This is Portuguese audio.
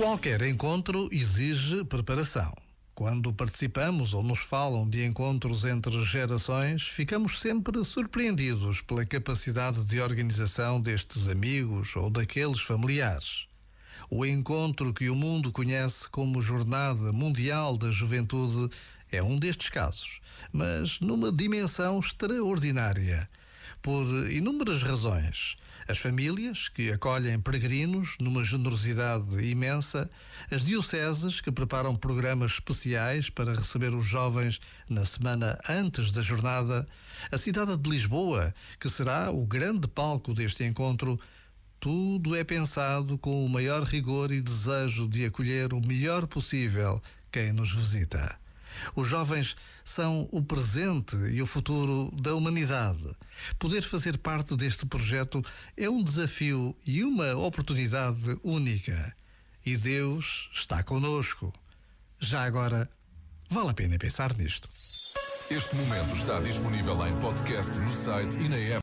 Qualquer encontro exige preparação. Quando participamos ou nos falam de encontros entre gerações, ficamos sempre surpreendidos pela capacidade de organização destes amigos ou daqueles familiares. O encontro que o mundo conhece como Jornada Mundial da Juventude é um destes casos, mas numa dimensão extraordinária por inúmeras razões. As famílias que acolhem peregrinos numa generosidade imensa, as dioceses que preparam programas especiais para receber os jovens na semana antes da jornada, a cidade de Lisboa, que será o grande palco deste encontro, tudo é pensado com o maior rigor e desejo de acolher o melhor possível quem nos visita. Os jovens são o presente e o futuro da humanidade. Poder fazer parte deste projeto é um desafio e uma oportunidade única. E Deus está conosco. Já agora, vale a pena pensar nisto. Este momento está disponível em podcast no site e na app.